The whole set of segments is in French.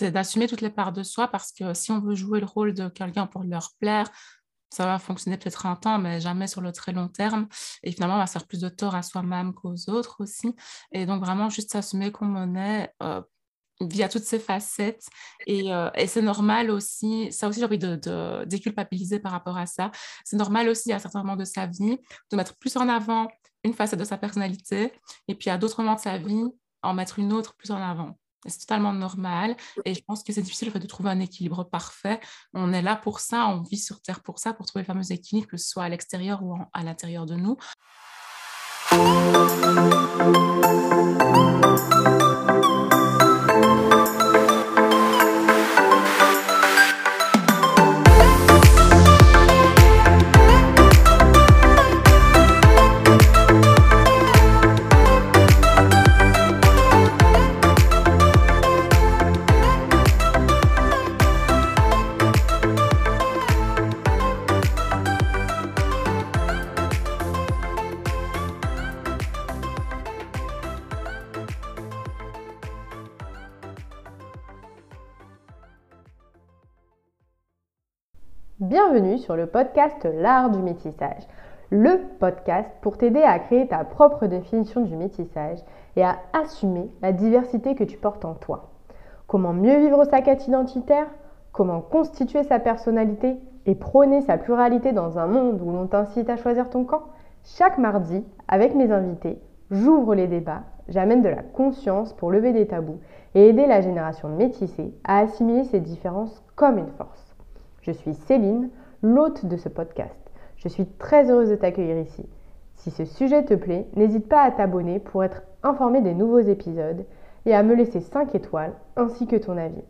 c'est d'assumer toutes les parts de soi parce que si on veut jouer le rôle de quelqu'un pour leur plaire, ça va fonctionner peut-être un temps, mais jamais sur le très long terme. Et finalement, on va faire plus de tort à soi-même qu'aux autres aussi. Et donc, vraiment, juste s'assumer qu'on en est euh, via toutes ces facettes. Et, euh, et c'est normal aussi, ça aussi, j'ai envie de, de, déculpabiliser par rapport à ça. C'est normal aussi, à certains moments de sa vie, de mettre plus en avant une facette de sa personnalité, et puis à d'autres moments de sa vie, en mettre une autre plus en avant. C'est totalement normal. Et je pense que c'est difficile de trouver un équilibre parfait. On est là pour ça, on vit sur Terre pour ça, pour trouver le fameux équilibre, que ce soit à l'extérieur ou à l'intérieur de nous. Bienvenue sur le podcast L'art du métissage, le podcast pour t'aider à créer ta propre définition du métissage et à assumer la diversité que tu portes en toi. Comment mieux vivre sa quête identitaire, comment constituer sa personnalité et prôner sa pluralité dans un monde où l'on t'incite à choisir ton camp. Chaque mardi, avec mes invités, j'ouvre les débats, j'amène de la conscience pour lever des tabous et aider la génération métissée à assimiler ces différences comme une force. Je suis Céline, l'hôte de ce podcast. Je suis très heureuse de t'accueillir ici. Si ce sujet te plaît, n'hésite pas à t'abonner pour être informé des nouveaux épisodes et à me laisser 5 étoiles ainsi que ton avis.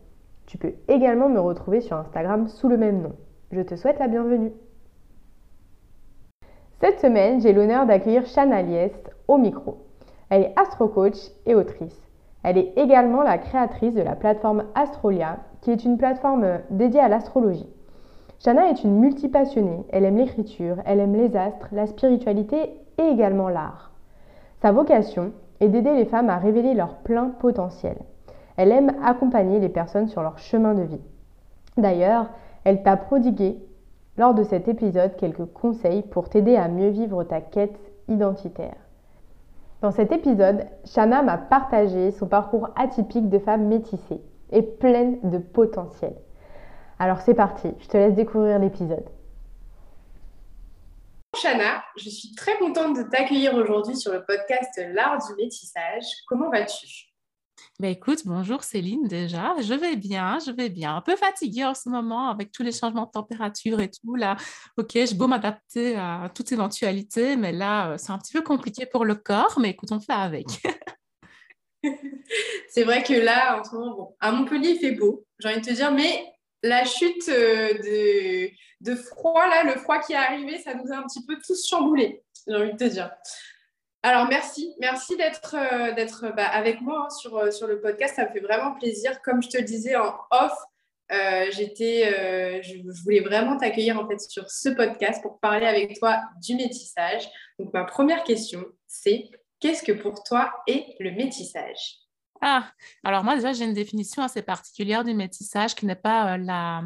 Tu peux également me retrouver sur Instagram sous le même nom. Je te souhaite la bienvenue. Cette semaine, j'ai l'honneur d'accueillir Shana Liest au micro. Elle est astro-coach et autrice. Elle est également la créatrice de la plateforme Astrolia, qui est une plateforme dédiée à l'astrologie. Shana est une multipassionnée. Elle aime l'écriture, elle aime les astres, la spiritualité et également l'art. Sa vocation est d'aider les femmes à révéler leur plein potentiel. Elle aime accompagner les personnes sur leur chemin de vie. D'ailleurs, elle t'a prodigué lors de cet épisode quelques conseils pour t'aider à mieux vivre ta quête identitaire. Dans cet épisode, Shana m'a partagé son parcours atypique de femme métissée et pleine de potentiel. Alors c'est parti, je te laisse découvrir l'épisode. Chana, je suis très contente de t'accueillir aujourd'hui sur le podcast L'art du métissage. Comment vas-tu? Ben écoute, bonjour Céline déjà. Je vais bien, je vais bien. Un peu fatiguée en ce moment avec tous les changements de température et tout. Là, ok, je beau m'adapter à toute éventualité, mais là, euh, c'est un petit peu compliqué pour le corps, mais écoute, on fait avec. c'est vrai que là, en ce moment, bon, à Montpellier, il fait beau, j'ai envie de te dire, mais la chute euh, de, froid, là, le froid qui est arrivé, ça nous a un petit peu tous chamboulés, j'ai envie de te dire. Alors, merci. Merci d'être euh, bah, avec moi hein, sur, euh, sur le podcast. Ça me fait vraiment plaisir. Comme je te le disais en off, j'étais, je, voulais vraiment t'accueillir en fait sur ce podcast pour parler avec toi du métissage. Donc, ma première question, c'est qu'est-ce que pour toi est le métissage? Ah, alors moi déjà j'ai une définition assez particulière du métissage qui n'est pas euh, la,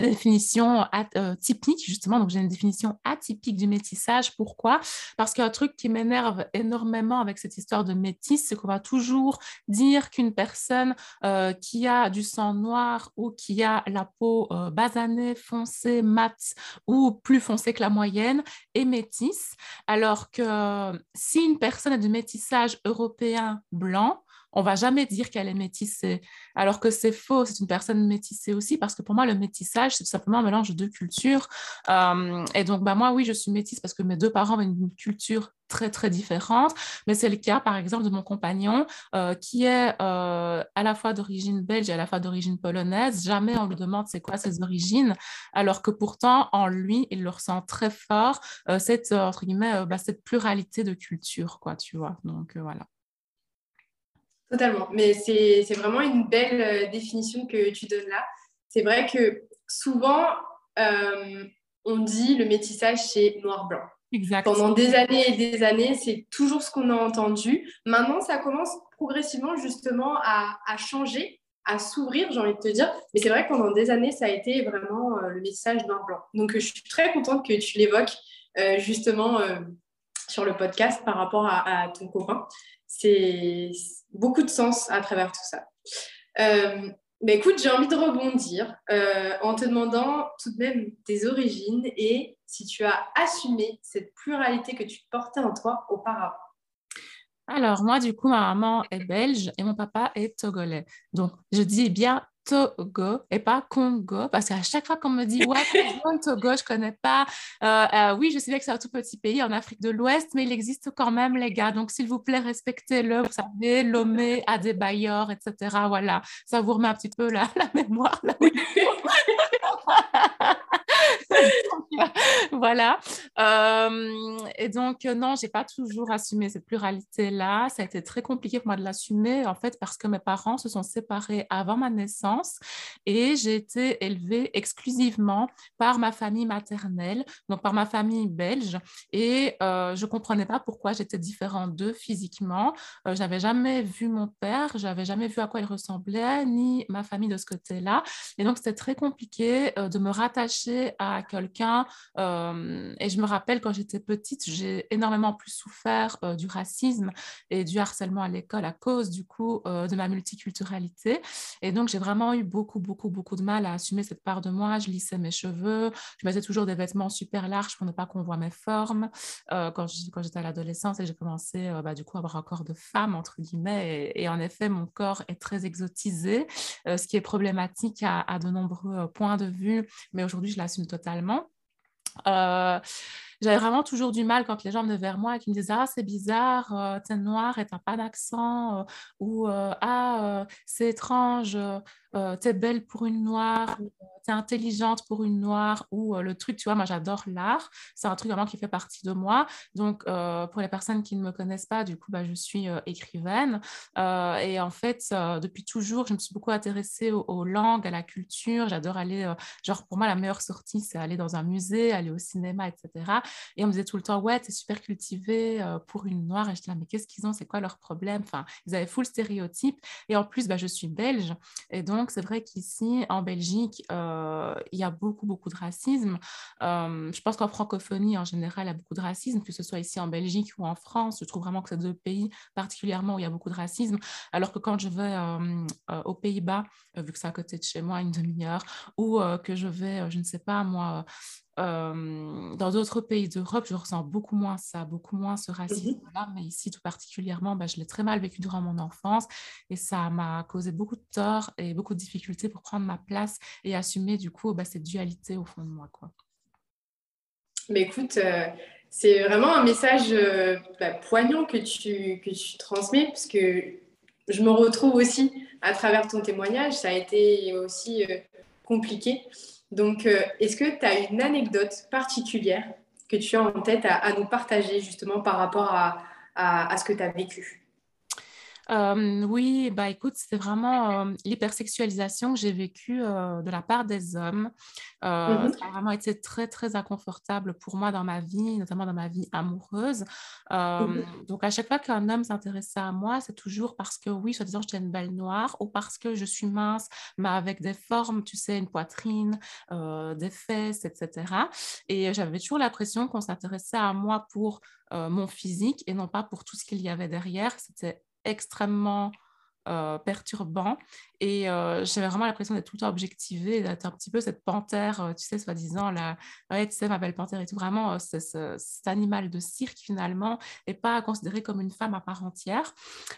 définition euh, typique justement, donc j'ai une définition atypique du métissage. Pourquoi? Parce qu'un truc qui m'énerve énormément avec cette histoire de métis, c'est qu'on va toujours dire qu'une personne euh, qui a du sang noir ou qui a la peau basanée, foncée, mate ou plus foncée que la moyenne est métisse, alors que si une personne a du métissage européen blanc, on va jamais dire qu'elle est métissée, alors que c'est faux, c'est une personne métissée aussi, parce que pour moi, le métissage, c'est tout simplement un mélange de cultures. Euh, et donc, bah, moi, oui, je suis métisse parce que mes deux parents ont une culture très, très différente, mais c'est le cas, par exemple, de mon compagnon, euh, qui est euh, à la fois d'origine belge et à la fois d'origine polonaise. Jamais on lui demande c'est quoi ses origines, alors que pourtant, en lui, il le ressent très fort, cette, entre guillemets, bah, cette pluralité de culture, quoi, tu vois. Donc, voilà. Totalement. Mais c'est vraiment une belle euh, définition que tu donnes là. C'est vrai que souvent, euh, on dit le métissage, c'est noir-blanc. Pendant des années et des années, c'est toujours ce qu'on a entendu. Maintenant, ça commence progressivement justement à, changer, à s'ouvrir, j'ai envie de te dire. Mais c'est vrai que pendant des années, ça a été vraiment le message noir-blanc. Donc, je suis très contente que tu l'évoques justement sur le podcast par rapport à, ton copain. C'est beaucoup de sens à travers tout ça. Euh, mais écoute, j'ai envie de rebondir euh, en te demandant tout de même tes origines et si tu as assumé cette pluralité que tu portais en toi auparavant. Alors, moi, du coup, ma maman est belge et mon papa est togolais. Donc, je dis bien Togo et pas Congo, parce qu'à chaque fois qu'on me dit ouais, Togo, je connais pas. Euh, euh, oui, je sais bien que c'est un tout petit pays en Afrique de l'Ouest, mais il existe quand même, les gars. Donc, s'il vous plaît, respectez-le. Vous savez, Lomé, Adebayor, etc. Voilà, ça vous remet un petit peu la, la mémoire là. voilà. Euh, et donc, euh, non, j'ai pas toujours assumé cette pluralité-là. Ça a été très compliqué pour moi de l'assumer, en fait, parce que mes parents se sont séparés avant ma naissance et j'ai été élevée exclusivement par ma famille maternelle, donc par ma famille belge. Et euh, je comprenais pas pourquoi j'étais différente d'eux physiquement. Euh, j'avais jamais vu mon père, j'avais jamais vu à quoi il ressemblait, ni ma famille de ce côté-là. Et donc, c'était très compliqué de me rattacher à quelqu'un. Euh, et je me rappelle quand j'étais petite, j'ai énormément plus souffert euh, du racisme et du harcèlement à l'école à cause du coup euh, de ma multiculturalité. Et donc j'ai vraiment eu beaucoup, beaucoup, beaucoup de mal à assumer cette part de moi. Je lissais mes cheveux, je mettais toujours des vêtements super larges pour ne pas qu'on voit mes formes. quand j'étais à l'adolescence et j'ai commencé bah, du coup à avoir un corps de femme entre guillemets. Et, en effet, mon corps est très exotisé, ce qui est problématique à, à de nombreux points de vue. Mais aujourd'hui, je l'assume totalement. Euh, j'avais vraiment toujours du mal quand les gens venaient vers moi et qu'ils me disaient Ah, c'est bizarre, euh, t'es noir et t'as pas d'accent, euh, ou Ah, c'est étrange, t'es belle pour une noire, t'es intelligente pour une noire, ou le truc, tu vois, moi j'adore l'art, c'est un truc vraiment qui fait partie de moi. Donc, pour les personnes qui ne me connaissent pas, du coup, bah, je suis écrivaine. et en fait, depuis toujours, je me suis beaucoup intéressée aux langues, à la culture. J'adore aller, genre, pour moi, la meilleure sortie, c'est aller dans un musée, aller au cinéma, etc. Et on me disait tout le temps, ouais, t'es super cultivée euh, pour une noire. Et je disais, mais qu'est-ce qu'ils ont? C'est quoi leur problème? Enfin, ils avaient full stéréotype. Et en plus, bah, je suis belge. Et donc, c'est vrai qu'ici, en Belgique, euh, il y a beaucoup, beaucoup de racisme. Euh, je pense qu'en francophonie, en général, il y a beaucoup de racisme, que ce soit ici en Belgique ou en France. Je trouve vraiment que c'est deux pays particulièrement où il y a beaucoup de racisme. Alors que quand je vais aux Pays-Bas, vu que c'est à côté de chez moi, une demi-heure, ou que je vais, je ne sais pas, moi, dans d'autres pays d'Europe, je ressens beaucoup moins ça, beaucoup moins ce racisme-là, mais ici tout particulièrement, bah, je l'ai très mal vécu durant mon enfance et ça m'a causé beaucoup de tort et beaucoup de difficultés pour prendre ma place et assumer du coup bah, cette dualité au fond de moi. Quoi. Mais écoute, euh, c'est vraiment un message euh, bah, poignant que tu, que tu transmets parce que je me retrouve aussi à travers ton témoignage, ça a été aussi compliqué. Donc, euh, est-ce que tu as une anecdote particulière que tu as en tête à, nous partager justement par rapport à, ce que tu as vécu? Euh, oui, bah écoute, c'est vraiment euh, l'hypersexualisation que j'ai vécue de la part des hommes. Euh, ça a vraiment été très, très inconfortable pour moi dans ma vie, notamment dans ma vie amoureuse. Euh, donc, à chaque fois qu'un homme s'intéressait à moi, c'est toujours parce que, oui, soi-disant, j'étais une belle noire ou parce que je suis mince, mais avec des formes, tu sais, une poitrine, des fesses, etc. Et j'avais toujours l'impression qu'on s'intéressait à moi pour mon physique et non pas pour tout ce qu'il y avait derrière. C'était extrêmement euh, perturbant. Et euh, j'avais vraiment l'impression d'être tout le temps objectivée, d'être un petit peu cette panthère, euh, tu sais, soi-disant, la... tu sais, ma belle panthère et tout. Vraiment, cet animal de cirque, finalement, et pas considéré comme une femme à part entière.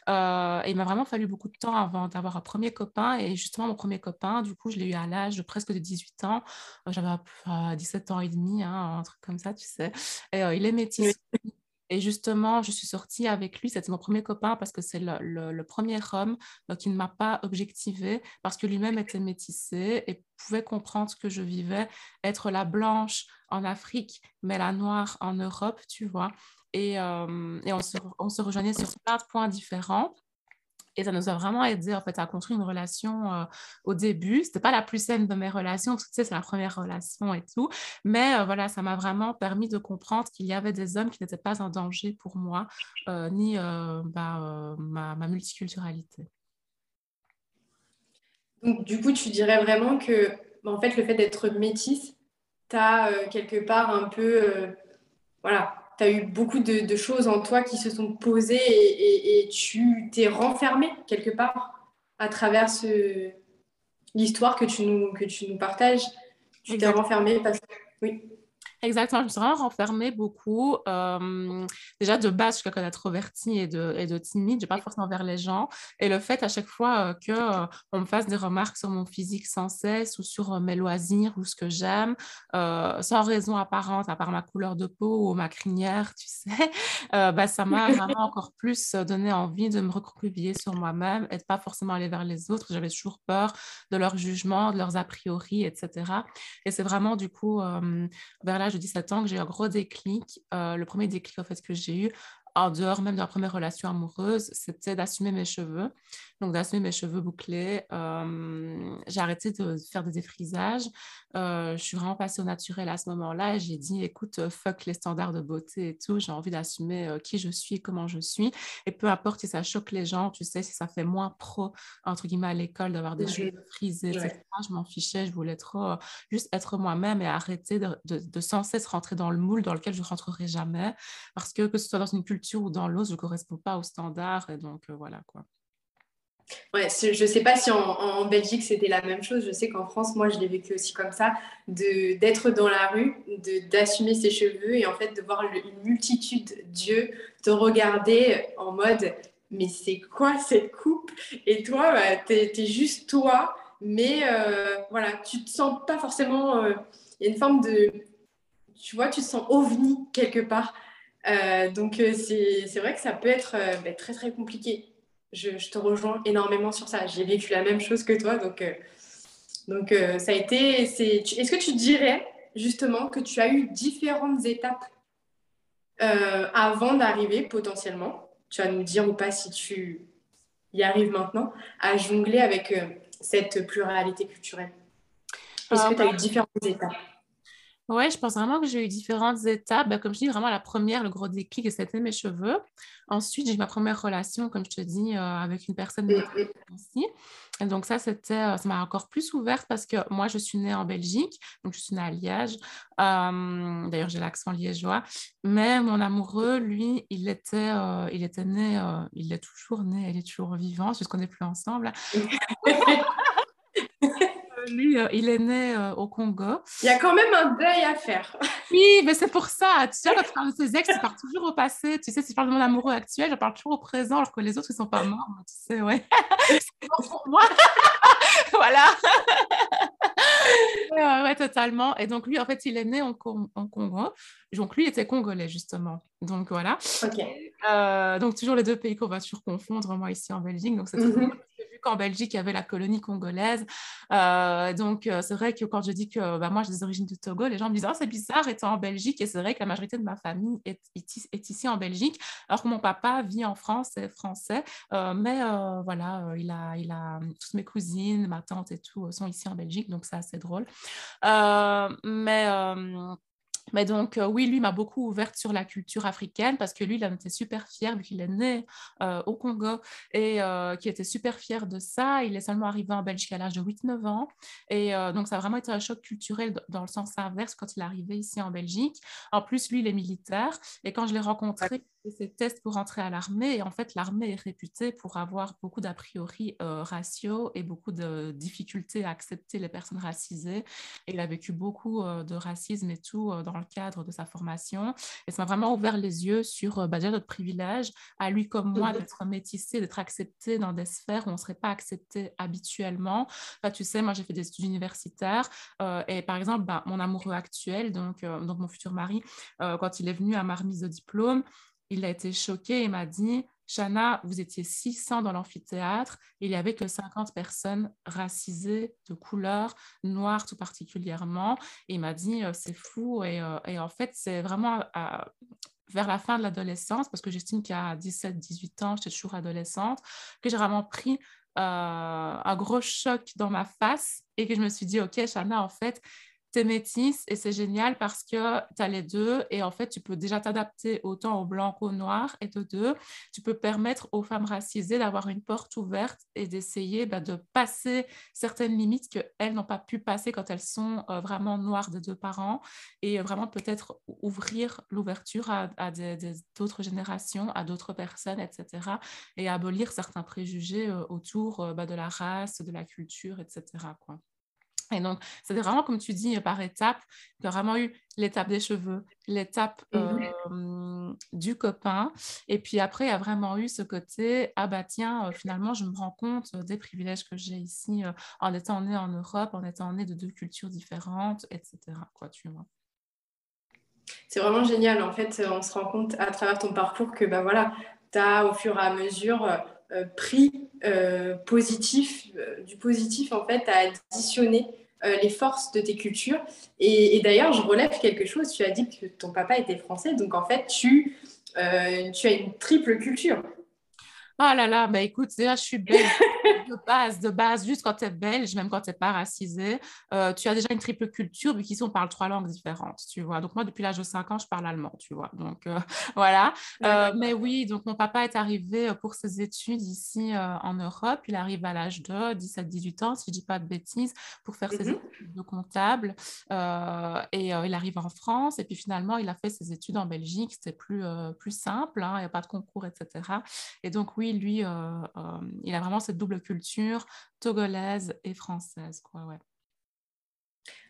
et il m'a vraiment fallu beaucoup de temps avant d'avoir un premier copain. Et justement, mon premier copain, du coup, je l'ai eu à l'âge de presque de 18 ans. J'avais 17 ans et demi, hein, un truc comme ça, tu sais. Et il est métis. Et justement, je suis sortie avec lui. C'était mon premier copain parce que c'est le, premier homme qui ne m'a pas objectivée parce que lui-même était métissé et pouvait comprendre ce que je vivais, être la blanche en Afrique, mais la noire en Europe, tu vois. Et, euh, et on, se, on se rejoignait sur plein de points différents. Et ça nous a vraiment aidé à construire une relation euh, au début. C'était pas la plus saine de mes relations parce que tu sais c'est la première relation et tout, mais euh, voilà ça m'a vraiment permis de comprendre qu'il y avait des hommes qui n'étaient pas un danger pour moi euh, ni bah, ma, ma, multiculturalité. Donc, du coup, tu dirais vraiment que, bah, en fait, le fait d'être métisse, tu as quelque part un peu, voilà, tu as eu beaucoup de, choses en toi qui se sont posées et, tu t'es renfermé quelque part à travers l'histoire que, tu nous, que tu nous partages. Tu t'es renfermé parce que, oui. Exactement, je me suis vraiment renfermée beaucoup. Euh, déjà, de base, je suis quelqu'un d'introverti et de, et de timide, je pas forcément vers les gens. Et le fait à chaque fois qu'on euh, que on me fasse des remarques sur mon physique sans cesse ou sur euh, mes loisirs ou ce que j'aime, sans raison apparente, à part ma couleur de peau ou ma crinière, tu sais, bah, ça m'a vraiment encore plus donné envie de me recroqueviller sur moi-même et de pas forcément aller vers les autres. J'avais toujours peur de leur jugement, de leurs a priori, etc. Et c'est vraiment du coup vers je 17 ans que j'ai eu un gros déclic. Euh, le premier déclic en fait, que j'ai eu, en dehors même de la première relation amoureuse, c'était d'assumer mes cheveux. Donc, d'assumer mes cheveux bouclés. Euh, j'ai arrêté de faire des défrisages. Euh, je suis vraiment passée au naturel à ce moment-là et j'ai dit, écoute, euh, fuck les standards de beauté et tout. J'ai envie d'assumer qui je suis comment je suis. Et peu importe si ça choque les gens, tu sais, si ça fait moins pro, entre guillemets, à l'école d'avoir des cheveux frisés, etc. Je m'en fichais. Je voulais trop juste être moi-même et arrêter de, de, sans cesse rentrer dans le moule dans lequel je ne rentrerai jamais. Parce que que ce soit dans une culture ou dans l'autre, je ne correspond pas aux standards. Donc, voilà quoi. Ouais, je ne sais pas si en, Belgique c'était la même chose. Je sais qu'en France, moi, je l'ai vécu aussi comme ça, d'être dans la rue, d'assumer ses cheveux et en fait de voir une multitude d'yeux te regarder en mode mais c'est quoi cette coupe? Et toi, bah, tu es, juste toi, mais euh, voilà, tu te sens pas forcément. Euh, il y a une forme de. Tu vois, tu te sens ovni quelque part. Euh, donc c'est vrai que ça peut être bah, très très compliqué je, te rejoins énormément sur ça. J'ai vécu la même chose que toi, donc, euh, donc euh, ça a été. Est-ce que tu dirais justement que tu as eu différentes étapes euh, avant d'arriver potentiellement? Tu vas nous dire ou pas si tu y arrives maintenant à jongler avec cette pluralité culturelle. Est-ce que tu as eu différentes étapes? Oui, je pense vraiment que j'ai eu différentes étapes. Ben, comme je dis, vraiment la première, le gros déclic, c'était mes cheveux. Ensuite, j'ai eu ma première relation, comme je te dis, euh, avec une personne de aussi. Et donc ça, c'était, euh, ça m'a encore plus ouverte parce que moi, je suis née en Belgique, donc je suis née à Liège. Euh, d'ailleurs, j'ai l'accent liégeois. Mais mon amoureux, lui, il était, il était né, il est toujours né, il est toujours vivant, puisqu'on n'est plus ensemble. lui, euh, il est né euh, au Congo. Il y a quand même un deuil à faire. oui, mais c'est pour ça. Tu sais, quand tu parles de tes ex, tu parles toujours au passé. Tu sais, si je parle de mon amoureux actuel, je parle toujours au présent, alors que les autres, ils sont pas morts. Tu sais, ouais. c'est pour moi. voilà. ouais, totalement. Et donc, lui, en fait, il est né en, Congo. Donc, lui était congolais, justement. Donc, voilà. Euh, donc, toujours les deux pays qu'on va toujours confondre, moi, ici en Belgique. Donc, c'est mm vu qu'en Belgique, il y avait la colonie congolaise. Euh, donc, euh, c'est vrai que quand je dis que bah, moi, j'ai des origines du Togo, les gens me disent oh, c'est bizarre étant en Belgique. Et c'est vrai que la majorité de ma famille est, est, ici en Belgique, alors que mon papa vit en France, est français. mais voilà, il a, il a toutes mes cousines, ma tante et tout sont ici en Belgique. Donc, c'est assez drôle. mais mais donc, euh, oui, lui m'a beaucoup ouverte sur la culture africaine parce que lui, il en était super fier vu qu'il est né euh, au Congo et euh, qui était super fier de ça. Il est seulement arrivé en Belgique à l'âge de 8-9 ans. Et donc, ça a vraiment été un choc culturel dans le sens inverse quand il est arrivé ici en Belgique. En plus, lui, il est militaire. Et quand je l'ai rencontré, ses tests pour entrer à l'armée. Et en fait, l'armée est réputée pour avoir beaucoup d'a priori euh, ratio et beaucoup de difficultés à accepter les personnes racisées. Et il a vécu beaucoup euh, de racisme et tout euh, dans le cadre de sa formation. Et ça m'a vraiment ouvert les yeux sur bah, déjà notre privilège, à lui comme moi, mhm. d'être métissé, d'être accepté dans des sphères où on ne serait pas accepté habituellement. tu sais, moi, j'ai fait des études universitaires. et par exemple, bah, mon amoureux actuel, donc, donc mon futur mari, quand il est venu à ma remise de diplôme, il a été choqué et m'a dit Shana, vous étiez 600 dans l'amphithéâtre, il n'y avait que 50 personnes racisées de couleur, noire tout particulièrement. Et il m'a dit euh, c'est fou. Euh, et, en fait, c'est vraiment vers la fin de l'adolescence, parce que j'estime qu'à 17-18 ans, j'étais toujours adolescente, que j'ai vraiment pris euh, un gros choc dans ma face et que je me suis dit, OK, Shana, en fait, tu es métisse et c'est génial parce que tu as les deux et en fait, tu peux déjà t'adapter autant au blanc qu'au noir et de deux, tu peux permettre aux femmes racisées d'avoir une porte ouverte et d'essayer bah, de passer certaines limites qu'elles n'ont pas pu passer quand elles sont euh, vraiment noires de deux parents et vraiment peut-être ouvrir l'ouverture à, d'autres générations, à d'autres personnes, etc. et abolir certains préjugés euh, autour euh, bah, de la race, de la culture, etc. Quoi. Et donc, c'était vraiment, comme tu dis, par étapes. Il y a vraiment eu l'étape des cheveux, l'étape mmh. du copain. Et puis après, il y a vraiment eu ce côté, ah bah tiens, finalement, je me rends compte des privilèges que j'ai ici en étant née en Europe, en étant née de deux cultures différentes, etc. Quoi, tu vois. C'est vraiment génial. En fait, on se rend compte à travers ton parcours que bah voilà, tu as au fur et à mesure euh, pris euh, positif, euh, du positif en fait à additionner les forces de tes cultures. Et, d'ailleurs, je relève quelque chose. Tu as dit que ton papa était français, donc en fait, tu, tu as une triple culture. Oh là là, bah écoute, déjà, je suis belle de base, de base, juste quand tu es belge, même quand tu n'es pas racisée, euh, tu as déjà une triple culture, vu qu'ici, on parle trois langues différentes, tu vois. Donc, moi, depuis l'âge de 5 ans, je parle allemand, tu vois. Donc, euh, voilà. Euh, mais oui, donc, mon papa est arrivé pour ses études ici en Europe. Il arrive à l'âge de 17-18 ans, si je ne dis pas de bêtises, pour faire ses mm-hmm. études de comptable. et il arrive en France. Et puis, finalement, il a fait ses études en Belgique. C'était plus, plus simple, hein, il n'y a pas de concours, etc. Et donc, oui, lui, il a vraiment cette double culture togolaise et française. Quoi, ouais.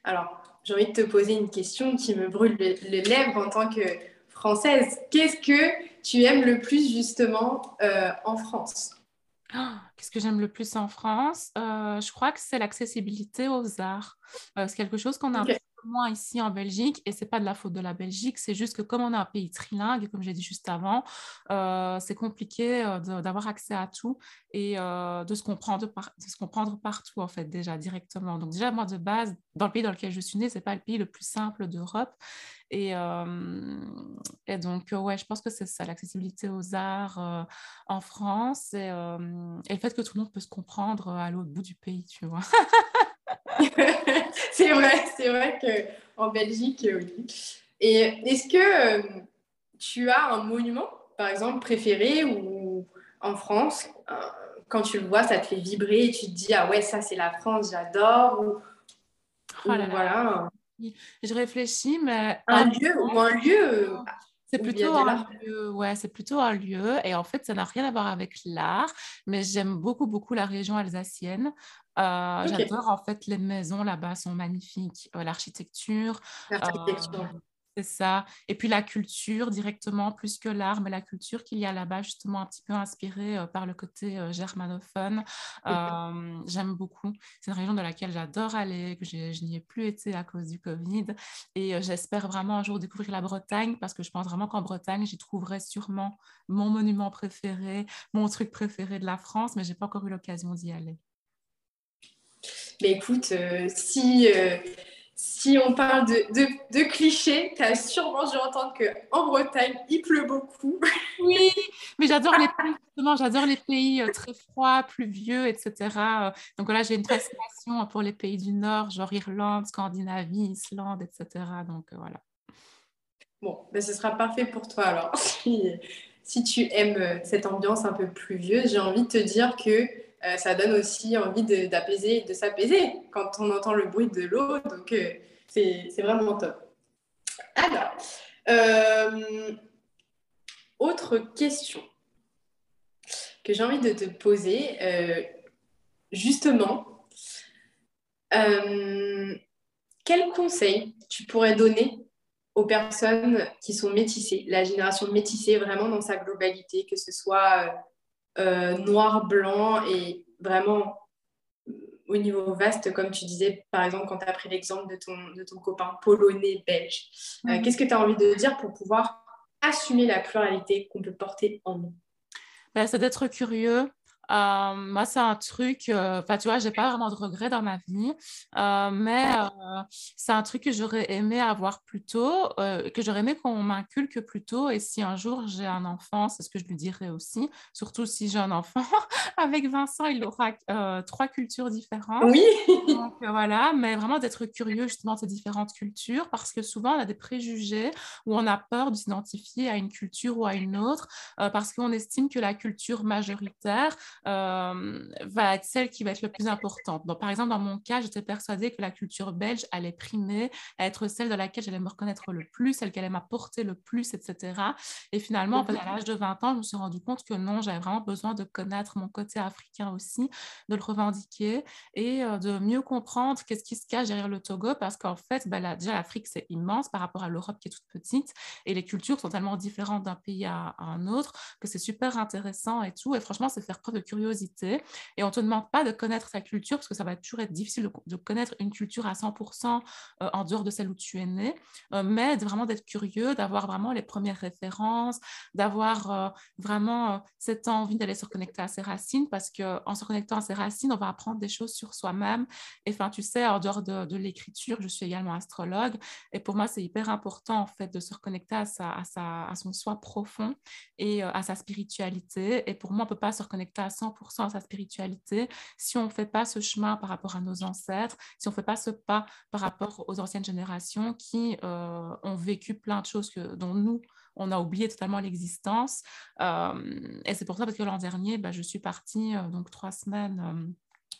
Alors, j'ai envie de te poser une question qui me brûle les, lèvres en tant que française. Qu'est-ce que tu aimes le plus justement euh, en France? Ah, Qu'est-ce que j'aime le plus en France? Euh, Je crois que c'est l'accessibilité aux arts. Euh, c'est quelque chose qu'on a moins ici en Belgique, et c'est pas de la faute de la Belgique, c'est juste que comme on est un pays trilingue, comme j'ai dit juste avant, euh, c'est compliqué euh, d'avoir accès à tout et euh, de, se comprendre de se comprendre partout, en fait, déjà, directement. Donc déjà, moi, de base, dans le pays dans lequel je suis née, c'est pas le pays le plus simple d'Europe. Et, donc, ouais, je pense que c'est ça, l'accessibilité aux arts en France et, le fait que tout le monde peut se comprendre à l'autre bout du pays, tu vois. c'est vrai, c'est vrai qu'en Belgique, euh, oui. Et est-ce que euh, tu as un monument, par exemple, préféré ou en France, euh, quand tu le vois, ça te fait vibrer et tu te dis, ah ouais, ça c'est la France, j'adore ou, oh voilà. Je réfléchis, mais... Un lieu ou un lieu c'est plutôt un lieu, ouais, c'est plutôt un lieu. Et en fait, ça n'a rien à voir avec l'art, mais j'aime beaucoup, beaucoup la région alsacienne. Euh, j'adore en fait les maisons là-bas sont magnifiques, euh, l'architecture. L'architecture. Euh, c'est ça. Et puis la culture directement, plus que l'art, mais la culture qu'il y a là-bas, justement un petit peu inspirée par le côté germanophone. J'aime beaucoup. C'est une région dans laquelle j'adore aller, que je n'y ai plus été à cause du Covid. Et j'espère vraiment un jour découvrir la Bretagne, parce que je pense vraiment qu'en Bretagne, j'y trouverai sûrement mon monument préféré, mon truc préféré de la France, mais je n'ai pas encore eu l'occasion d'y aller. Mais écoute, euh, si, euh, si on parle de, de, clichés, tu as sûrement dû entendre qu'en Bretagne, il pleut beaucoup. Oui, mais j'adore les pays, j'adore les pays euh, très froids, pluvieux, etc. Donc là, j'ai une fascination pour les pays du Nord, genre Irlande, Scandinavie, Islande, etc. Donc voilà. Bon, ben, ce sera parfait pour toi alors. Si, si tu aimes cette ambiance un peu pluvieuse, j'ai envie de te dire que euh, ça donne aussi envie d'apaiser, de, s'apaiser quand on entend le bruit de l'eau. Donc, euh, c'est vraiment top. Alors, euh, autre question que j'ai envie de te poser, justement, quel conseil tu pourrais donner aux personnes qui sont métissées, la génération métissée vraiment dans sa globalité, que ce soit noir, blanc et vraiment au niveau vaste, comme tu disais, par exemple, quand tu as pris l'exemple de ton, de ton copain polonais, belge. Euh, qu'est-ce que tu as envie de dire pour pouvoir assumer la pluralité qu'on peut porter en nous? Ben, C'est d'être curieux, Euh, moi, c'est un truc, euh, enfin, tu vois, j'ai pas vraiment de regrets dans ma vie, euh, mais c'est un truc que j'aurais aimé avoir plus tôt, que j'aurais aimé qu'on m'inculque plus tôt. Et si un jour j'ai un enfant, c'est ce que je lui dirais aussi, surtout si j'ai un enfant. Avec Vincent, il aura trois cultures différentes. Oui. Donc, voilà, mais vraiment d'être curieux justement de ces différentes cultures, parce que souvent on a des préjugés où on a peur de s'identifier à une culture ou à une autre, parce qu'on estime que la culture majoritaire euh, va être celle qui va être le plus importante. Donc, par exemple, dans mon cas, j'étais persuadée que la culture belge allait primer, être celle dans laquelle j'allais me reconnaître le plus, celle qui allait m'apporter le plus, etc. Et finalement, à l'âge de 20 ans, je me suis rendu compte que non, j'avais vraiment besoin de connaître mon côté africain aussi, de le revendiquer et euh, de mieux comprendre qu'est-ce qui se cache derrière le Togo, parce qu'en fait, ben, là, déjà, l'Afrique, c'est immense par rapport à l'Europe qui est toute petite, et les cultures sont tellement différentes d'un pays à, à un autre que c'est super intéressant et tout. Et franchement, c'est faire preuve de curiosité. Et on ne te demande pas de connaître sa culture, parce que ça va toujours être difficile de, connaître une culture à 100% euh, en dehors de celle où tu es né, euh, mais vraiment d'être curieux, d'avoir vraiment les premières références, d'avoir euh, vraiment cette envie d'aller se reconnecter à ses racines, parce qu'en se reconnectant à ses racines, on va apprendre des choses sur soi-même. Et enfin, tu sais, en dehors de, l'écriture, je suis également astrologue, et pour moi, c'est hyper important, en fait, de se reconnecter à, sa, à, son soi profond et à sa spiritualité. Et pour moi, on ne peut pas se reconnecter à 100% à sa spiritualité si on ne fait pas ce chemin par rapport à nos ancêtres, si on ne fait pas ce pas par rapport aux anciennes générations qui euh, ont vécu plein de choses que, dont nous, on a oublié totalement l'existence. Euh, et c'est pour ça parce que l'an dernier, bah, je suis partie euh, donc trois semaines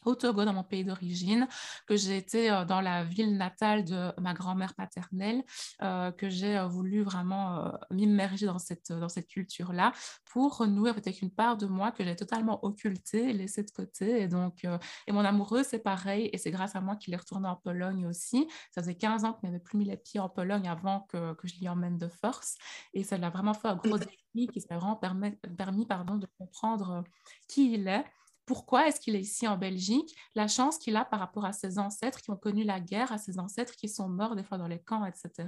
au Togo, dans mon pays d'origine, que j'ai été euh, dans la ville natale de ma grand-mère paternelle, euh, que j'ai euh, voulu vraiment m'immerger dans cette, dans cette culture-là pour renouer avec une part de moi que j'ai totalement occultée, laissée de côté. Et donc, et mon amoureux, c'est pareil, et c'est grâce à moi qu'il est retourné en Pologne aussi. Ça faisait 15 ans qu'il n'avait plus mis les pieds en Pologne avant que, que je l'y emmène de force. Et ça l'a vraiment fait un gros défi qui s'est vraiment permis, permis pardon, de comprendre qui il est pourquoi est-ce qu'il est ici en Belgique, la chance qu'il a par rapport à ses ancêtres qui ont connu la guerre, à ses ancêtres qui sont morts des fois dans les camps, etc.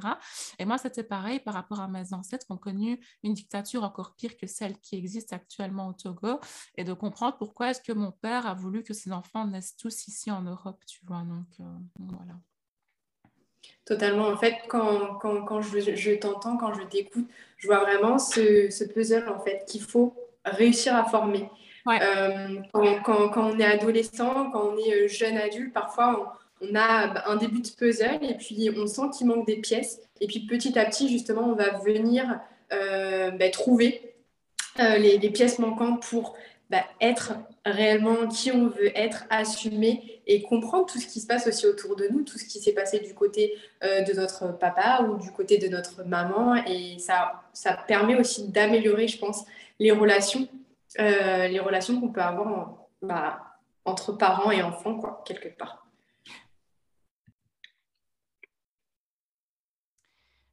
Et moi, c'était pareil par rapport à mes ancêtres qui ont connu une dictature encore pire que celle qui existe actuellement au Togo, et de comprendre pourquoi est-ce que mon père a voulu que ses enfants naissent tous ici en Europe, tu vois. Donc, euh, voilà. Totalement. En fait, quand, quand, quand je, t'entends, quand je t'écoute, je vois vraiment ce, ce puzzle en fait qu'il faut réussir à former. Euh, quand, on est adolescent, quand on est euh, jeune adulte, parfois on, a bah, un début de puzzle et puis on sent qu'il manque des pièces. Et puis petit à petit, justement, on va venir euh, bah, trouver les, pièces manquantes pour bah, être réellement qui on veut être, assumer et comprendre tout ce qui se passe aussi autour de nous, tout ce qui s'est passé du côté de notre papa ou du côté de notre maman. Et ça, ça permet aussi d'améliorer, je pense, les relations euh, les relations qu'on peut avoir bah, entre parents et enfants, quoi, quelque part.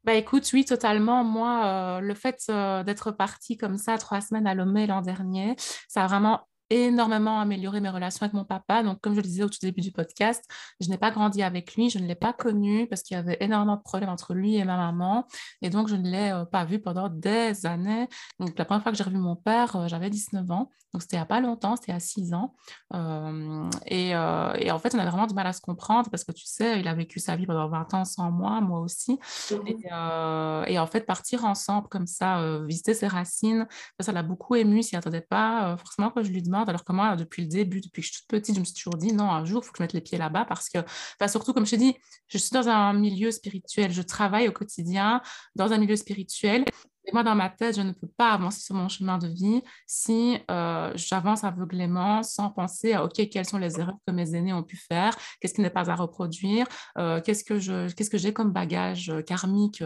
Bah écoute, oui, totalement. Moi, euh, le fait euh, d'être partie comme ça trois semaines à Lomé l'an dernier, ça a vraiment énormément amélioré mes relations avec mon papa. Donc, comme je le disais au tout début du podcast, je n'ai pas grandi avec lui, je ne l'ai pas connu parce qu'il y avait énormément de problèmes entre lui et ma maman. Et donc, je ne l'ai euh, pas vu pendant des années. Donc, la première fois que j'ai revu mon père, euh, j'avais 19 ans. Donc, c'était il n'y a pas longtemps, c'était à 6 ans. Euh, et, et, en fait, on avait vraiment du mal à se comprendre parce que tu sais, il a vécu sa vie pendant 20 ans sans moi, moi aussi. Et, mmh et, en fait, partir ensemble comme ça, visiter ses racines, ça l'a beaucoup ému. S'il attendait pas forcément que je lui demande alors que moi, depuis le début, depuis que je suis toute petite, je me suis toujours dit, non, un jour, il faut que je mette les pieds là-bas parce que, surtout, comme je t'ai dit, je suis dans un milieu spirituel. Je travaille au quotidien dans un milieu spirituel et moi, dans ma tête, je ne peux pas avancer sur mon chemin de vie si euh, j'avance aveuglément sans penser à, OK, quelles sont les erreurs que mes aînés ont pu faire, qu'est-ce qui n'est pas à reproduire, euh, qu'est-ce que je, qu'est-ce que j'ai comme bagage euh, karmique,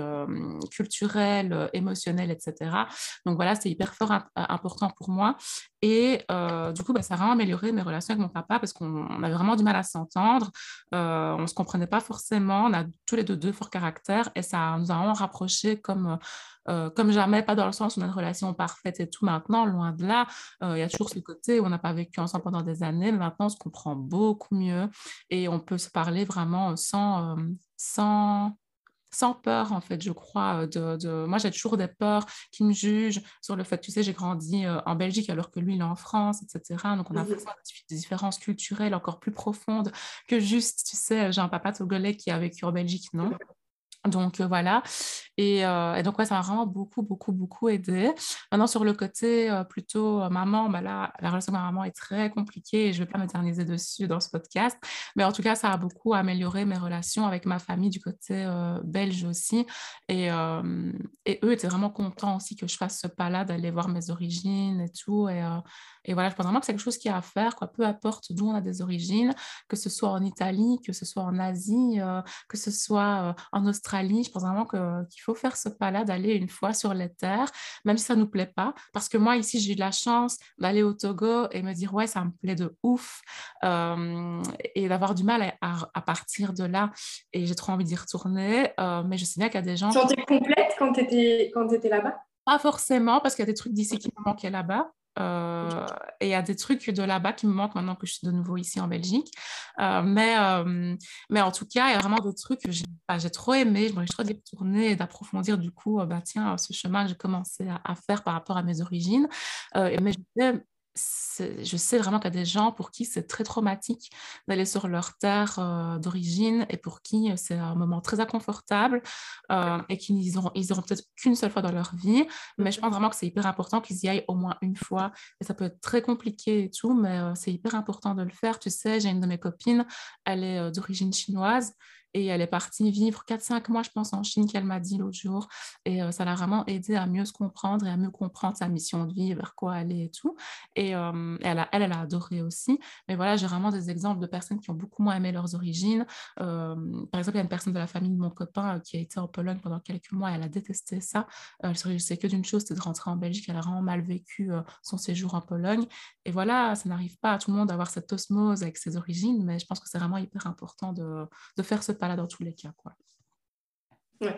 culturel, émotionnel, etc. Donc voilà, c'est hyper fort important pour moi. Et du coup, bah, ça a vraiment amélioré mes relations avec mon papa parce qu'on avait vraiment du mal à s'entendre. on ne se comprenait pas forcément. On a tous les deux deux forts caractères et ça nous a vraiment rapprochés comme euh, comme jamais, pas dans le sens où on a une relation parfaite et tout maintenant, loin de là. Euh, il y a toujours ce côté où on n'a pas vécu ensemble pendant des années, mais maintenant on se comprend beaucoup mieux et on peut se parler vraiment sans, euh, sans sans peur, en fait, je crois. De, de... Moi, j'ai toujours des peurs qui me jugent sur le fait, tu sais, j'ai grandi en Belgique alors que lui, il est en France, etc. Donc, on a mmh des différences culturelles encore plus profondes que juste, tu sais, j'ai un papa togolais qui a vécu en Belgique, non? Donc voilà, et, donc ouais, ça m'a vraiment beaucoup, beaucoup, beaucoup aidé. Maintenant, sur le côté plutôt maman, bah là, la relation avec ma maman est très compliquée et je ne vais pas m'éterniser dessus dans ce podcast, mais en tout cas, ça a beaucoup amélioré mes relations avec ma famille du côté belge aussi. Et, et, eux étaient vraiment contents aussi que je fasse ce pas-là, d'aller voir mes origines et tout. Et, et voilà, je pense vraiment que c'est quelque chose qui a à faire, quoi, peu importe d'où on a des origines, que ce soit en Italie, que ce soit en Asie, que ce soit en Australie je pense vraiment qu'il faut faire ce pas-là, d'aller une fois sur les terres, même si ça ne nous plaît pas. Parce que moi, ici, j'ai eu la chance d'aller au Togo et me dire, ouais, ça me plaît de ouf. Euh, et d'avoir du mal à, partir de là. Et j'ai trop envie d'y retourner. Euh, mais je sais bien qu'il y a des gens... Tu sentais complète quand tu étais, étais là-bas? Pas forcément, parce qu'il y a des trucs d'ici qui me manquaient là-bas. Euh, et il y a des trucs de là-bas qui me manquent maintenant que je suis de nouveau ici en Belgique. Euh, mais, euh, mais en tout cas, il y a vraiment des trucs que j'ai bah, trop aimé. Je trop d'y retourner et d'approfondir du coup, bah, tiens, ce chemin que j'ai commencé à, faire par rapport à mes origines. mais je sais vraiment qu'il y a des gens pour qui c'est très traumatique d'aller sur leur terre euh, d'origine et pour qui euh, c'est un moment très inconfortable euh, et qu'ils auront, ils auront peut-être qu'une seule fois dans leur vie. Mais je pense vraiment que c'est hyper important qu'ils y aillent au moins une fois. Et ça peut être très compliqué et tout, mais c'est hyper important de le faire. Tu sais, j'ai une de mes copines, elle est d'origine chinoise et elle est partie vivre 4-5 mois, je pense, en Chine, qu'elle m'a dit l'autre jour. Et euh, ça l'a vraiment aidé à mieux se comprendre et à mieux comprendre sa mission de vie, vers quoi aller et tout. Et euh, elle, a, elle, a adoré aussi. Mais voilà, j'ai vraiment des exemples de personnes qui ont beaucoup moins aimé leurs origines. Euh, par exemple, il y a une personne de la famille de mon copain qui a été en Pologne pendant quelques mois. Elle a détesté ça. elle se réjouissait que d'une chose, c'était de rentrer en Belgique. Elle a vraiment mal vécu son séjour en Pologne. Et voilà, ça n'arrive pas à tout le monde d'avoir cette osmose avec ses origines, mais je pense que c'est vraiment hyper important de, de faire ce dans tous les cas.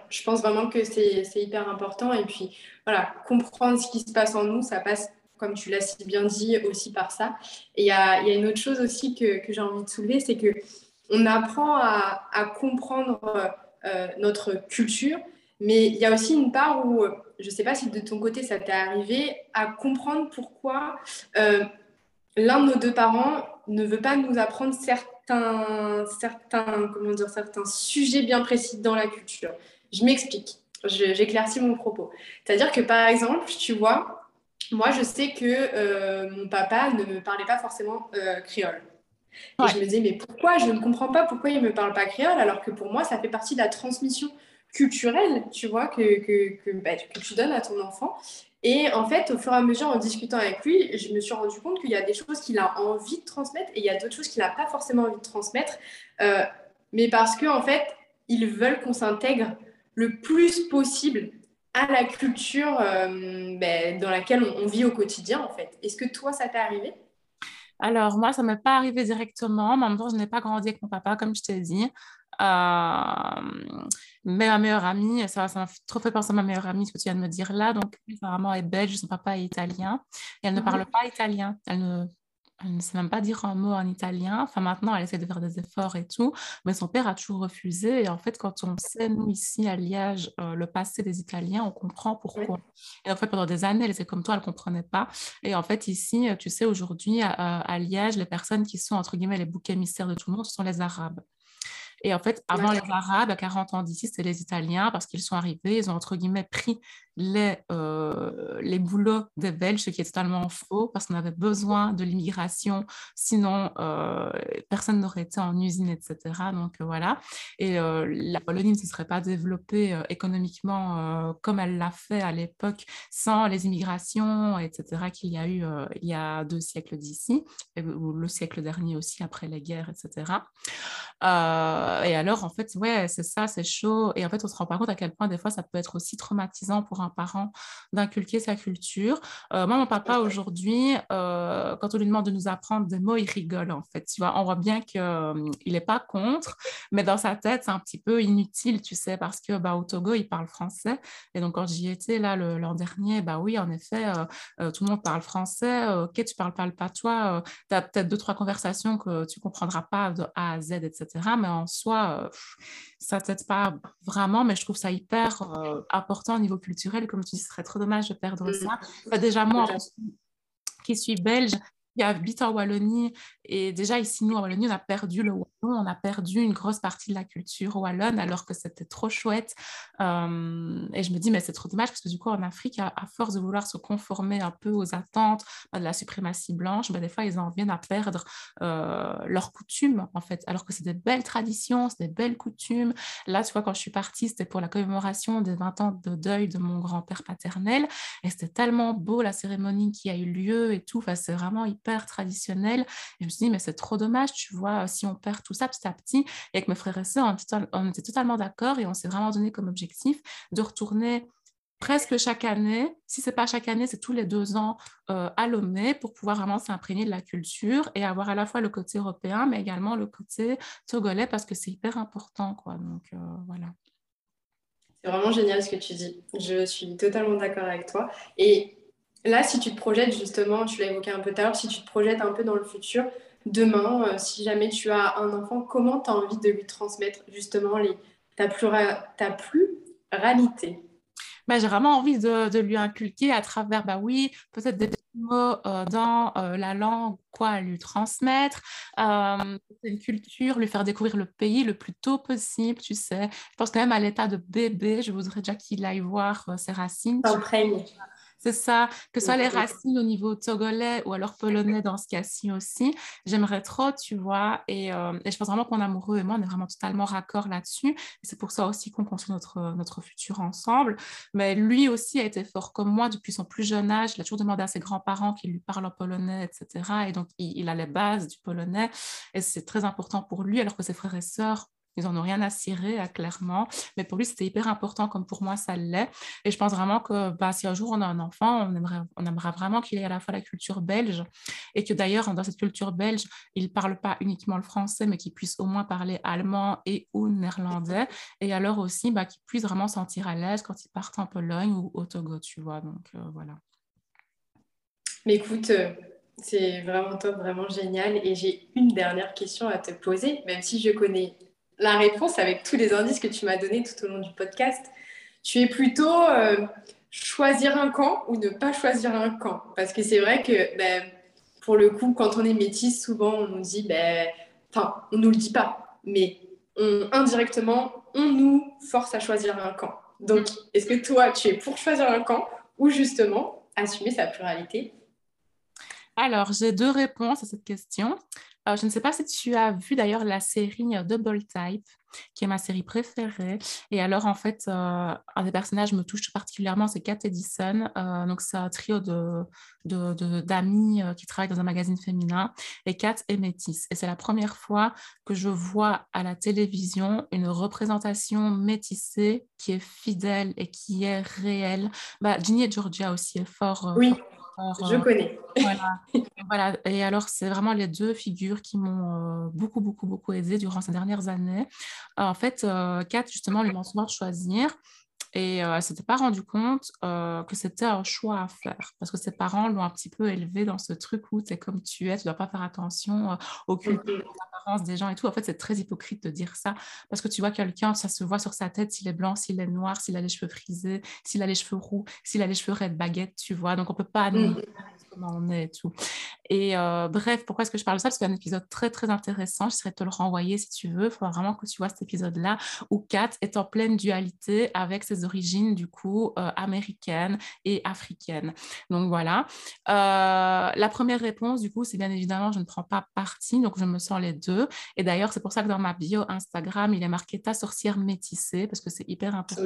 Je pense vraiment que c'est hyper important. Et puis, voilà, comprendre ce qui se passe en nous, ça passe, comme tu l'as si bien dit, aussi par ça. Et il y a, une autre chose aussi que, j'ai envie de soulever, c'est que on apprend à, comprendre euh, notre culture, mais il y a aussi une part où, je ne sais pas si de ton côté ça t'est arrivé, à comprendre pourquoi euh, l'un de nos deux parents ne veut pas nous apprendre certaines certains, certains, comment dire, certains sujets bien précis dans la culture. Je m'explique, j'éclaircis mon propos. C'est-à-dire que par exemple, tu vois, moi je sais que euh, mon papa ne me parlait pas forcément euh, créole. Et je me disais, mais pourquoi Je ne comprends pas pourquoi il ne me parle pas créole, alors que pour moi, ça fait partie de la transmission culturelle, tu vois, que, que, que, bah, que tu donnes à ton enfant. Et en fait, au fur et à mesure, en discutant avec lui, je me suis rendu compte qu'il y a des choses qu'il a envie de transmettre et il y a d'autres choses qu'il n'a pas forcément envie de transmettre. Euh, mais parce qu'en en fait, ils veulent qu'on s'intègre le plus possible à la culture euh, ben, dans laquelle on, vit au quotidien, en fait. Est-ce que toi, ça t'est arrivé? Alors, moi, ça ne m'est pas arrivé directement. En même temps, je n'ai pas grandi avec mon papa, comme je t'ai dit. Euh, ma meilleure amie, ça, ça m'a trop fait penser à ma meilleure amie, ce que tu viens de me dire là. Donc, apparemment, elle est belge, son papa est italien. Et elle ne parle mhm. pas italien. Elle ne, elle ne sait même pas dire un mot en italien. Enfin, maintenant, elle essaie de faire des efforts et tout. Mais son père a toujours refusé. Et en fait, quand on sait, nous, ici, à Liège, euh, le passé des Italiens, on comprend pourquoi. Et en fait, pendant des années, elle était comme toi, elle ne comprenait pas. Et en fait, ici, tu sais, aujourd'hui, à, à, Liège, les personnes qui sont, entre guillemets, les boucs émissaires de tout le monde, ce sont les Arabes. Et en fait, avant les Arabes, à 40 ans d'ici, c'était les Italiens parce qu'ils sont arrivés, ils ont entre guillemets pris les, euh, les boulots des Belges, ce qui est totalement faux parce qu'on avait besoin de l'immigration, sinon euh, personne n'aurait été en usine, etc. Donc euh, voilà. Et la Pologne ne se serait pas développée économiquement comme elle l'a fait à l'époque sans les immigrations, etc., qu'il y a eu il y a deux siècles d'ici, ou le siècle dernier aussi après les guerres, etc. et alors, en fait, ouais, c'est ça, c'est chaud. Et en fait, on se rend pas compte à quel point des fois ça peut être aussi traumatisant pour un parent d'inculquer sa culture. Euh, moi, mon papa, aujourd'hui, euh, quand on lui demande de nous apprendre des mots, il rigole, en fait. Tu vois, on voit bien qu'il euh, n'est pas contre, mais dans sa tête, c'est un petit peu inutile, tu sais, parce que bah, au Togo, il parle français. Et donc, quand j'y étais là l'an dernier, bah oui, en effet, tout le monde parle français. Ok, tu parles pas le patois. tu as peut-être deux, trois conversations que tu comprendras pas de A à Z, etc. Mais en soi, ça t'aide pas vraiment, mais je trouve ça hyper important au niveau culturel. Comme tu dis, ce serait trop dommage de perdre mmh. ça. déjà, moi, qui suis belge, qui habite en Wallonie. Et déjà, ici, nous, en Wallonie, on a perdu le wallon, on a perdu une grosse partie de la culture wallonne, alors que c'était trop chouette. Euh, et je me dis, mais c'est trop dommage, parce que du coup, en Afrique, à, force de vouloir se conformer un peu aux attentes bah, de la suprématie blanche, bah, des fois, ils en viennent à perdre euh, leurs coutumes, en fait, alors que c'est des belles traditions, c'est des belles coutumes. Là, tu vois, quand je suis partie, c'était pour la commémoration des 20 ans de deuil de mon grand-père paternel, et c'était tellement beau, la cérémonie qui a eu lieu et tout. Enfin, c'est vraiment hyper traditionnel. Et je me suis dit, mais c'est trop dommage, tu vois, si on perd tout ça petit à petit. Et avec mes frères et sœurs, on, était totalement d'accord et on s'est vraiment donné comme objectif de retourner presque chaque année, si c'est pas chaque année, c'est tous les deux ans euh, à Lomé pour pouvoir vraiment s'imprégner de la culture et avoir à la fois le côté européen, mais également le côté togolais parce que c'est hyper important, quoi. Donc euh, voilà. C'est vraiment génial ce que tu dis. Je suis totalement d'accord avec toi. Et Là, si tu te projettes justement, tu l'as évoqué un peu tout à l'heure, si tu te projettes un peu dans le futur, demain, euh, si jamais tu as un enfant, comment tu as envie de lui transmettre justement les, ta, ta pluralité? Bah, J'ai vraiment envie de, lui inculquer à travers, bah oui, peut-être des mots euh, dans euh, la langue, quoi lui transmettre, une culture, lui faire découvrir le pays le plus tôt possible, tu sais. Je pense quand même à l'état de bébé, je voudrais déjà qu'il aille voir ses racines. S'imprègne. C'est ça, que ce soit les racines au niveau togolais ou alors polonais dans ce cas-ci aussi. J'aimerais trop, tu vois, et, euh, et je pense vraiment qu'on est amoureux et moi, on est vraiment totalement raccord là-dessus. Et c'est pour ça aussi qu'on construit notre, notre futur ensemble. Mais lui aussi a été fort comme moi depuis son plus jeune âge. Il a toujours demandé à ses grands-parents qu'ils lui parlent en polonais, etc. Et donc, il, il a les bases du polonais et c'est très important pour lui, alors que ses frères et sœurs ils n'en ont rien à cirer, hein, clairement. Mais pour lui, c'était hyper important, comme pour moi, ça l'est. Et je pense vraiment que bah, si un jour on a un enfant, on aimerait, on aimerait vraiment qu'il ait à la fois la culture belge et que d'ailleurs, dans cette culture belge, il ne parle pas uniquement le français, mais qu'il puisse au moins parler allemand et ou néerlandais. Et alors aussi, bah, qu'il puisse vraiment sentir à l'aise quand il part en Pologne ou au Togo, tu vois. Donc, euh, voilà. Mais écoute, euh, c'est vraiment top, vraiment génial. Et j'ai une dernière question à te poser, même si je connais la réponse avec tous les indices que tu m'as donnés tout au long du podcast. Tu es plutôt euh, choisir un camp ou ne pas choisir un camp? Parce que c'est vrai que ben, pour le coup, quand on est métisse, souvent on nous dit, ben, enfin, on nous le dit pas, mais indirectement, on nous force à choisir un camp. Donc, est-ce que toi, tu es pour choisir un camp ou justement assumer sa pluralité? Alors, j'ai deux réponses à cette question. Euh, je ne sais pas si tu as vu d'ailleurs la série euh, Double Type, qui est ma série préférée. Et alors, en fait, euh, un des personnages me touche particulièrement, c'est Kat Edison. donc, c'est un trio d'amis de, de, qui travaillent dans un magazine féminin. Et Kat est métisse. Et c'est la première fois que je vois à la télévision une représentation métissée qui est fidèle et qui est réelle. Bah, Ginny et Georgia aussi est fort. oui. Je euh, connais. Voilà. Et alors, c'est vraiment les deux figures qui m'ont euh, beaucoup, beaucoup, beaucoup aidé durant ces dernières années. en fait, Kat, justement, lui m'en souvent de choisir. Et euh, elle ne s'était pas rendu compte que c'était un choix à faire parce que ses parents l'ont un petit peu élevé dans ce truc où tu es comme tu es, tu ne dois pas faire attention aux cultures, aux apparences des gens et tout. En fait, c'est très hypocrite de dire ça parce que tu vois quelqu'un, ça se voit sur sa tête s'il est blanc, s'il est noir, s'il a les cheveux frisés, s'il a les cheveux roux, s'il a les cheveux raides baguettes, tu vois. Donc, on ne peut pas mmh comment on est et tout. Et euh, bref, pourquoi est-ce que je parle de ça? Parce qu'il y a un épisode très, très intéressant. Je serais te le renvoyer si tu veux. Il faut vraiment que tu vois cet épisode-là où Kat est en pleine dualité avec ses origines, du coup, euh, américaines et africaines. Donc voilà. Euh, la première réponse, du coup, c'est bien évidemment, je ne prends pas parti. Donc je me sens les deux. Et d'ailleurs, c'est pour ça que dans ma bio Instagram, il est marqué ta sorcière métissée parce que c'est hyper important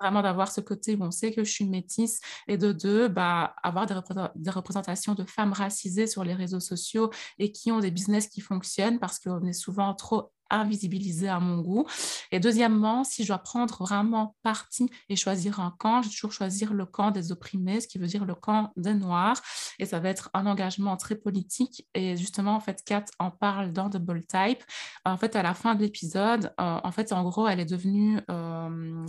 vraiment d'avoir ce côté où on sait que je suis métisse et de deux, bah, avoir des, représentations de femmes racisées sur les réseaux sociaux et qui ont des business qui fonctionnent parce qu'on est souvent trop invisibilisé à mon goût. Et deuxièmement, si je dois prendre vraiment parti et choisir un camp, je vais toujours choisir le camp des opprimés, ce qui veut dire le camp des Noirs. Et ça va être un engagement très politique. Et justement, en fait, Kat en parle dans Double Type. En fait, à la fin de l'épisode, euh, en fait, en gros, elle est devenue euh,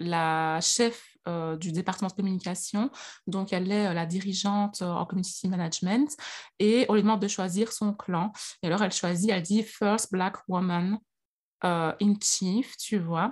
la chef euh, du département de communication, donc elle est euh, la dirigeante euh, en community management, et on lui demande de choisir son clan. Et alors elle choisit, elle dit First Black Woman in chief, tu vois.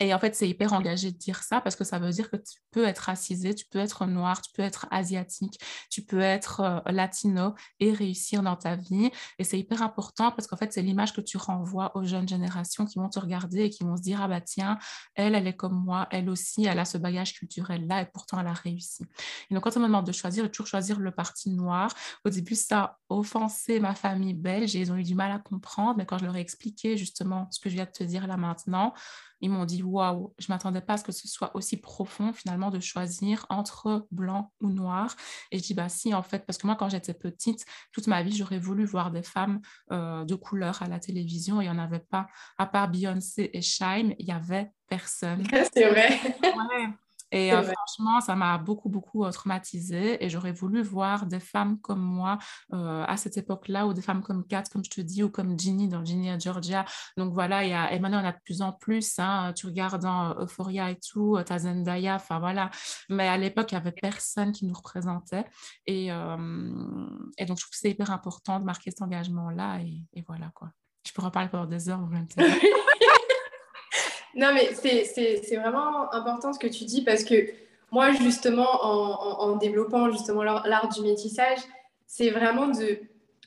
Et en fait, c'est hyper engagé de dire ça parce que ça veut dire que tu peux être racisé, tu peux être noir, tu peux être asiatique, tu peux être euh, latino et réussir dans ta vie. Et c'est hyper important parce qu'en fait, c'est l'image que tu renvoies aux jeunes générations qui vont te regarder et qui vont se dire Ah bah tiens, elle, elle est comme moi, elle aussi, elle a ce bagage culturel-là et pourtant elle a réussi. Et donc, quand on me demande de choisir, de toujours choisir le parti noir, au début, ça a offensé ma famille belge et ils ont eu du mal à comprendre. Mais quand je leur ai expliqué justement ce que je viens de te dire là maintenant, ils m'ont dit waouh, je m'attendais pas à ce que ce soit aussi profond finalement de choisir entre blanc ou noir. Et je dis bah si en fait parce que moi quand j'étais petite, toute ma vie j'aurais voulu voir des femmes euh, de couleur à la télévision. Il y en avait pas à part Beyoncé et Shine, il y avait personne. C'est vrai. Et euh, franchement, ça m'a beaucoup, beaucoup euh, traumatisée et j'aurais voulu voir des femmes comme moi euh, à cette époque-là ou des femmes comme Kat, comme je te dis, ou comme Ginny dans Ginny à Georgia. Donc voilà, y a, et maintenant, on a de plus en plus. Hein, tu regardes dans Euphoria et tout, t'as Zendaya, enfin voilà. Mais à l'époque, il n'y avait personne qui nous représentait. Et, et donc, je trouve que c'est hyper important de marquer cet engagement-là. Et, et, voilà, quoi. Je pourrais en parler pendant des heures, même Non, mais c'est vraiment important ce que tu dis parce que moi, justement, en, développant justement l'art du métissage, c'est vraiment de,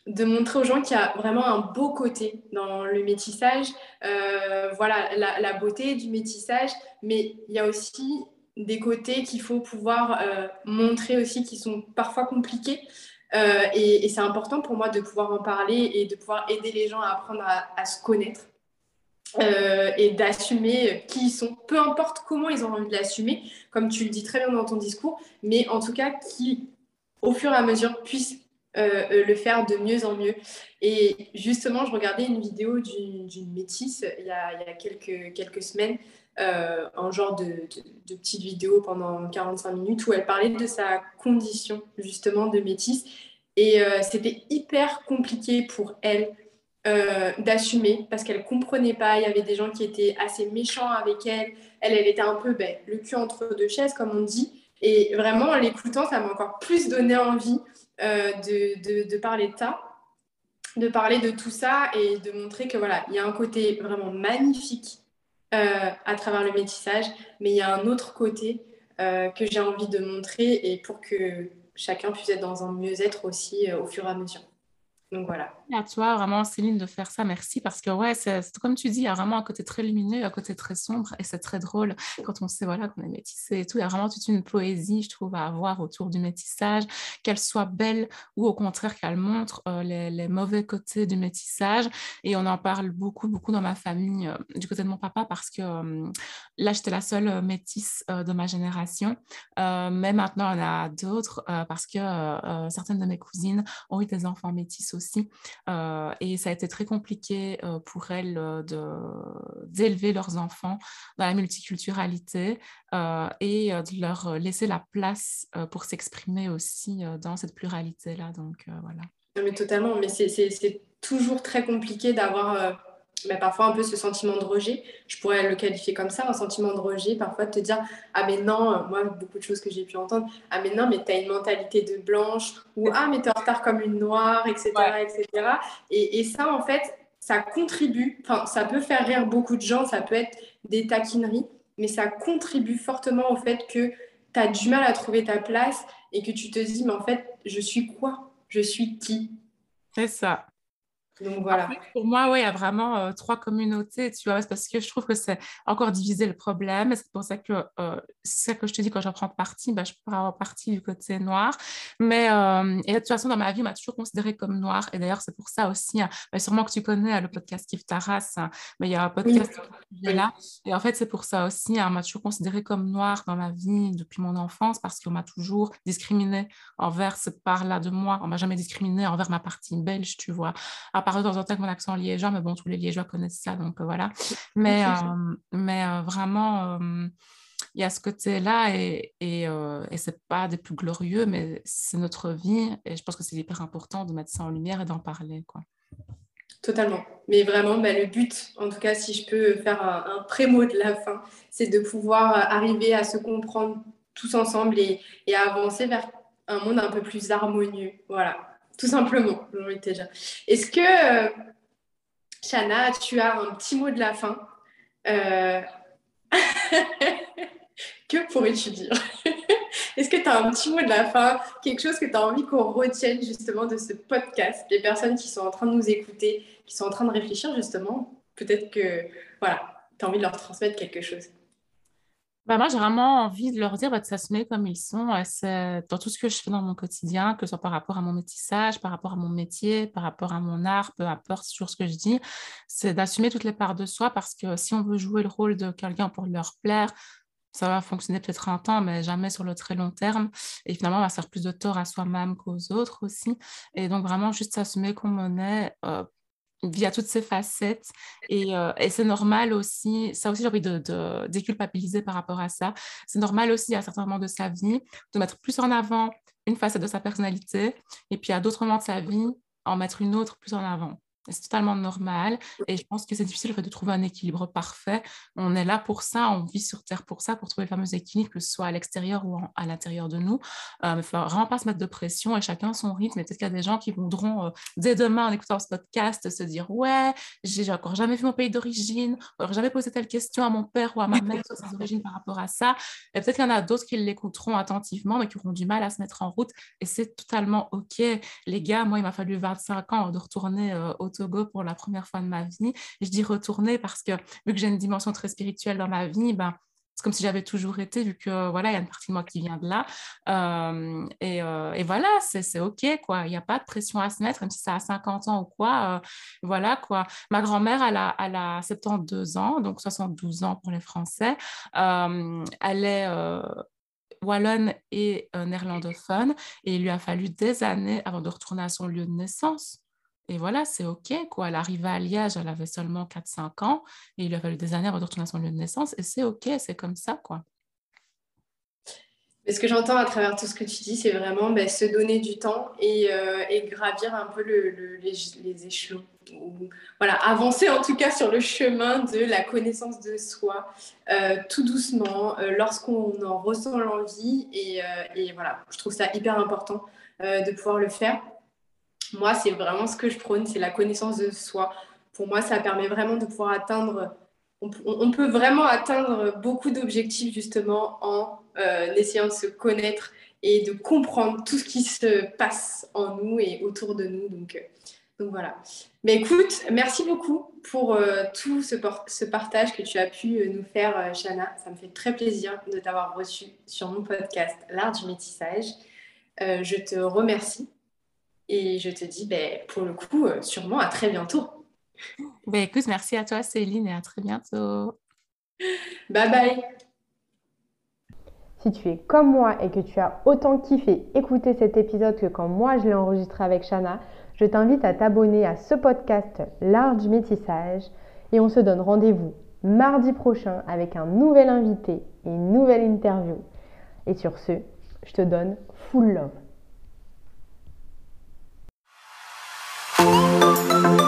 de montrer aux gens qu'il y a vraiment un beau côté dans le métissage. Euh, voilà, la, beauté du métissage, mais il y a aussi des côtés qu'il faut pouvoir euh, montrer aussi qui sont parfois compliqués. Euh, et, c'est important pour moi de pouvoir en parler et de pouvoir aider les gens à apprendre à se connaître. Euh, et d'assumer qui ils sont, peu importe comment ils ont envie de l'assumer, comme tu le dis très bien dans ton discours, mais en tout cas qui, au fur et à mesure, puissent euh, euh, le faire de mieux en mieux. Et justement, je regardais une vidéo d'une métisse il y a, quelques, semaines, un genre de, petite vidéo pendant 45 minutes où elle parlait de sa condition justement de métisse. Et c'était hyper compliqué pour elle euh, d'assumer parce qu'elle comprenait pas. Il y avait des gens qui étaient assez méchants avec elle. Elle, elle était un peu ben, le cul entre deux chaises, comme on dit. Et vraiment, en l'écoutant, ça m'a encore plus donné envie euh, de, de, parler de ça, de parler de tout ça et de montrer que voilà, il y a un côté vraiment magnifique euh, à travers le métissage, mais il y a un autre côté que j'ai envie de montrer et pour que chacun puisse être dans un mieux-être aussi au fur et à mesure. Donc voilà. À toi, vraiment, Céline, de faire ça, merci. Parce que, ouais, c'est comme tu dis, il y a vraiment un côté très lumineux, un côté très sombre. Et c'est très drôle quand on sait voilà, qu'on est métissé et tout. Il y a vraiment toute une poésie, je trouve, à avoir autour du métissage, qu'elle soit belle ou au contraire qu'elle montre euh, les, mauvais côtés du métissage. Et on en parle beaucoup, beaucoup dans ma famille, euh, du côté de mon papa, parce que euh, là, j'étais la seule métisse de ma génération. mais maintenant, on a d'autres parce que certaines de mes cousines ont eu des enfants métis aussi. Euh, et ça a été très compliqué euh, pour elles euh, d'élever leurs enfants dans la multiculturalité et de leur laisser la place pour s'exprimer aussi dans cette pluralité-là. Donc voilà. mais totalement, mais c'est toujours très compliqué d'avoir mais parfois un peu ce sentiment de rejet. Je pourrais le qualifier comme ça, un sentiment de rejet, parfois de te dire Ah, mais non, moi, beaucoup de choses que j'ai pu entendre, Ah, mais non, mais tu as une mentalité de blanche, ou Ah, mais tu es en retard comme une noire, etc. etc. Et, et, ça, en fait, ça contribue, enfin, ça peut faire rire beaucoup de gens, ça peut être des taquineries, mais ça contribue fortement au fait que tu as du mal à trouver ta place et que tu te dis Mais en fait, je suis quoi? Je suis qui C'est ça. Donc voilà. pour moi, oui, il y a vraiment euh, trois communautés, tu vois, parce que je trouve que c'est encore diviser le problème. C'est pour ça que euh, c'est ça que je te dis quand j'en prends parti, bah, je prends avoir partie du côté noir. Mais euh, et de toute façon, dans ma vie, on m'a toujours considérée comme noire. Et d'ailleurs, c'est pour ça aussi, hein, bah, sûrement que tu connais le podcast Kif Taras, hein, mais il y a un podcast qui est là. Et en fait, c'est pour ça aussi, hein, on m'a toujours considérée comme noire dans ma vie depuis mon enfance, parce qu'on m'a toujours discriminée envers cette part-là de moi. On m'a jamais discriminée envers ma partie belge, tu vois de temps en temps avec mon accent liégeois, mais bon, tous les liégeois connaissent ça, donc euh, voilà. Mais, euh, mais euh, vraiment, il y a ce côté-là et, et, et c'est pas des plus glorieux, mais c'est notre vie et je pense que c'est hyper important de mettre ça en lumière et d'en parler, quoi. Totalement. Mais vraiment, bah, le but, en tout cas, si je peux faire un, un pré-mot de la fin, c'est de pouvoir arriver à se comprendre tous ensemble et, et à avancer vers un monde un peu plus harmonieux. Voilà tout simplement, j'ai envie de te dire. Est-ce que, euh, Chana, tu as un petit mot de la fin. Euh, que pourrais-tu dire? Est-ce que tu as un petit mot de la fin, quelque chose que tu as envie qu'on retienne justement de ce podcast? Les personnes qui sont en train de nous écouter, qui sont en train de réfléchir justement, peut-être que voilà, tu as envie de leur transmettre quelque chose. Bah, moi, j'ai vraiment envie de leur dire bah, de s'assumer comme ils sont dans tout ce que je fais dans mon quotidien, que ce soit par rapport à mon métissage, par rapport à mon métier, par rapport à mon art, peu importe sur ce que je dis, c'est d'assumer toutes les parts de soi parce que si on veut jouer le rôle de quelqu'un pour leur plaire, ça va fonctionner peut-être un temps, mais jamais sur le très long terme. Et finalement, on va faire plus de tort à soi-même qu'aux autres aussi. Et donc, vraiment, juste s'assumer qu'on en est euh, via toutes ces facettes. Euh, et, c'est normal aussi, ça aussi j'ai envie de, déculpabiliser par rapport à ça. C'est normal aussi à certains moments de sa vie de mettre plus en avant une facette de sa personnalité et puis à d'autres moments de sa vie en mettre une autre plus en avant. C'est totalement normal. Et je pense que c'est difficile de trouver un équilibre parfait. On est là pour ça, on vit sur Terre pour ça, pour trouver le fameux équilibre, que ce soit à l'extérieur ou à l'intérieur de nous. Euh, ne faut vraiment pas se mettre de pression et chacun son rythme. Et peut-être qu'il y a des gens qui voudront, euh, dès demain, en écoutant ce podcast, se dire Ouais, j'ai encore jamais vu mon pays d'origine, encore jamais posé telle question à mon père ou à ma mère sur ses origines par rapport à ça. Et peut-être qu'il y en a d'autres qui l'écouteront attentivement, mais qui auront du mal à se mettre en route. Et c'est totalement OK. Les gars, moi, il m'a fallu 25 ans de retourner euh, au Togo pour la première fois de ma vie. je dis retourner parce que vu que j'ai une dimension très spirituelle dans ma vie, ben, c'est comme si j'avais toujours été, vu que voilà, il y a une partie de moi qui vient de là. Euh, euh, et, voilà, c'est OK, quoi. Il n'y a pas de pression à se mettre, même si ça a 50 ans ou quoi. Euh, voilà, quoi. Ma grand-mère, a, elle a 72 ans, donc 72 ans pour les Français. elle est wallonne et néerlandophone, et il lui a fallu des années avant de retourner à son lieu de naissance. Et voilà, c'est OK. Quoi. Elle arrivait à Liège, elle avait seulement 4-5 ans et il lui a fallu des années avant de retourner à son lieu de naissance. Et c'est OK, c'est comme ça. quoi. ce que j'entends à travers tout ce que tu dis, c'est vraiment ben, se donner du temps et, euh, gravir un peu les, échelons. voilà, avancer en tout cas sur le chemin de la connaissance de soi, euh, tout doucement, euh, lorsqu'on en ressent l'envie. Et, et, voilà, je trouve ça hyper important de pouvoir le faire. Moi, c'est vraiment ce que je prône, c'est la connaissance de soi. Pour moi, ça permet vraiment de pouvoir atteindre, on, peut vraiment atteindre beaucoup d'objectifs justement en euh, essayant de se connaître et de comprendre tout ce qui se passe en nous et autour de nous. Donc, euh, donc voilà. Mais écoute, merci beaucoup pour euh, tout ce, ce, partage que tu as pu nous faire, Shana. Ça me fait très plaisir de t'avoir reçu sur mon podcast L'Art du métissage. je te remercie et je te dis, ben, pour le coup, euh, sûrement à très bientôt. Ben, écoute, merci à toi, Céline, et à très bientôt. Bye bye. Si tu es comme moi et que tu as autant kiffé écouter cet épisode que quand moi je l'ai enregistré avec Shana, je t'invite à t'abonner à ce podcast L'art du métissage et on se donne rendez-vous mardi prochain avec un nouvel invité et une nouvelle interview. Et sur ce, je te donne full love. Thank you.